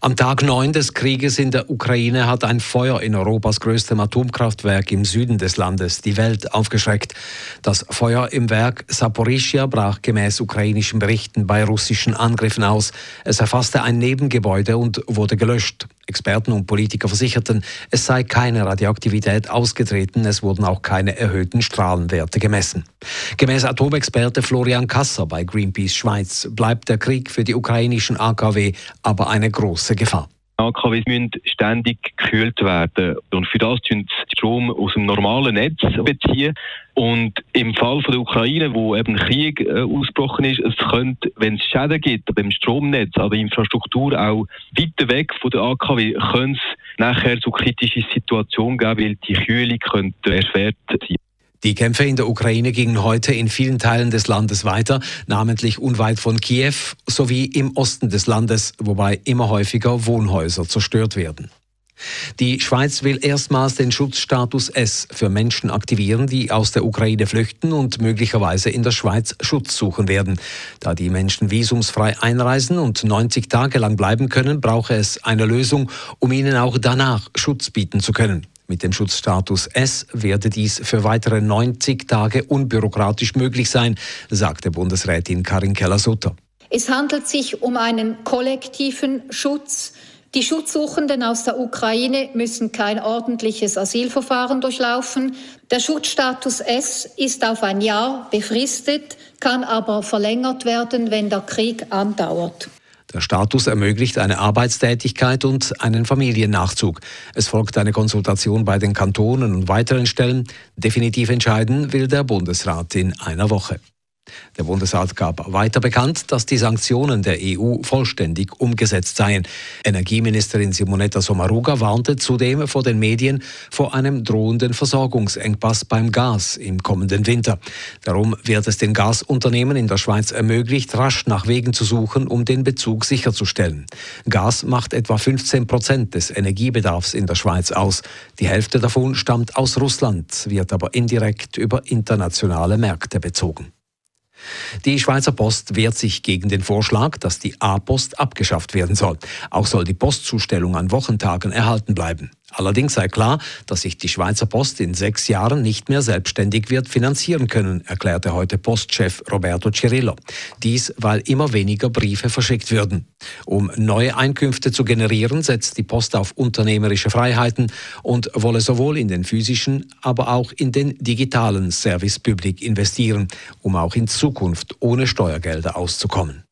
Am Tag 9 des Krieges in der Ukraine hat ein Feuer in Europas größtem Atomkraftwerk im Süden des Landes die Welt aufgeschreckt. Das Feuer im Werk Saporischia brach gemäß ukrainischen Berichten bei russischen Angriffen aus. Es erfasste ein Nebengebäude und wurde gelöscht. Experten und Politiker versicherten, es sei keine Radioaktivität ausgetreten, es wurden auch keine erhöhten Strahlenwerte gemessen. Gemäß Atomexperte Florian Kasser bei Greenpeace Schweiz bleibt der Krieg für die ukrainischen AKW aber eine große Gefahr. AKWs müssen ständig gekühlt werden. Und für das tun sie Strom aus dem normalen Netz beziehen. Und im Fall von der Ukraine, wo eben Krieg äh, ausgebrochen ist, es könnte, wenn es Schäden gibt beim Stromnetz, an der Infrastruktur auch weiter weg von der AKW, könnte es nachher so kritische Situationen geben, weil die Kühlung könnte erschwert sein. Die Kämpfe in der Ukraine gingen heute in vielen Teilen des Landes weiter, namentlich unweit von Kiew sowie im Osten des Landes, wobei immer häufiger Wohnhäuser zerstört werden. Die Schweiz will erstmals den Schutzstatus S für Menschen aktivieren, die aus der Ukraine flüchten und möglicherweise in der Schweiz Schutz suchen werden. Da die Menschen visumsfrei einreisen und 90 Tage lang bleiben können, brauche es eine Lösung, um ihnen auch danach Schutz bieten zu können. Mit dem Schutzstatus S werde dies für weitere 90 Tage unbürokratisch möglich sein, sagte Bundesrätin Karin Keller-Sutter. Es handelt sich um einen kollektiven Schutz. Die Schutzsuchenden aus der Ukraine müssen kein ordentliches Asylverfahren durchlaufen. Der Schutzstatus S ist auf ein Jahr befristet, kann aber verlängert werden, wenn der Krieg andauert. Der Status ermöglicht eine Arbeitstätigkeit und einen Familiennachzug. Es folgt eine Konsultation bei den Kantonen und weiteren Stellen. Definitiv entscheiden will der Bundesrat in einer Woche. Der Bundesrat gab weiter bekannt, dass die Sanktionen der EU vollständig umgesetzt seien. Energieministerin Simonetta Sommaruga warnte zudem vor den Medien vor einem drohenden Versorgungsengpass beim Gas im kommenden Winter. Darum wird es den Gasunternehmen in der Schweiz ermöglicht, rasch nach Wegen zu suchen, um den Bezug sicherzustellen. Gas macht etwa 15 Prozent des Energiebedarfs in der Schweiz aus. Die Hälfte davon stammt aus Russland, wird aber indirekt über internationale Märkte bezogen. Die Schweizer Post wehrt sich gegen den Vorschlag, dass die A-Post abgeschafft werden soll. Auch soll die Postzustellung an Wochentagen erhalten bleiben. Allerdings sei klar, dass sich die Schweizer Post in sechs Jahren nicht mehr selbstständig wird finanzieren können, erklärte heute Postchef Roberto Cirillo. Dies, weil immer weniger Briefe verschickt würden. Um neue Einkünfte zu generieren, setzt die Post auf unternehmerische Freiheiten und wolle sowohl in den physischen, aber auch in den digitalen Service Public investieren, um auch in Zukunft ohne Steuergelder auszukommen.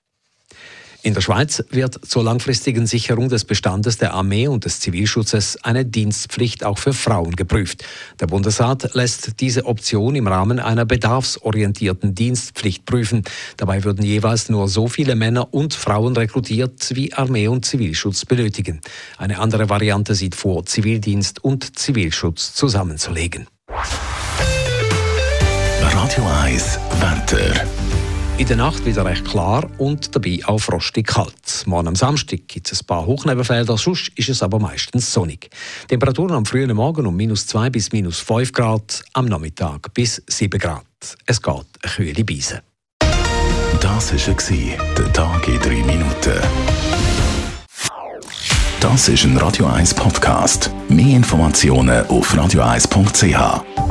In der Schweiz wird zur langfristigen Sicherung des Bestandes der Armee und des Zivilschutzes eine Dienstpflicht auch für Frauen geprüft. Der Bundesrat lässt diese Option im Rahmen einer bedarfsorientierten Dienstpflicht prüfen. Dabei würden jeweils nur so viele Männer und Frauen rekrutiert, wie Armee und Zivilschutz benötigen. Eine andere Variante sieht vor, Zivildienst und Zivilschutz zusammenzulegen. Radio 1 Wetter. In der Nacht wieder recht klar und dabei auch frostig kalt. Morgen am Samstag gibt es ein paar Hochnebenfelder, sonst ist es aber meistens sonnig. Temperaturen am frühen Morgen um minus 2 bis minus 5 Grad, am Nachmittag bis 7 Grad. Es geht eine kühle Beise. Das war der Tag in 3 Minuten. Das ist ein Radio 1 Podcast. Mehr Informationen auf radio1.ch.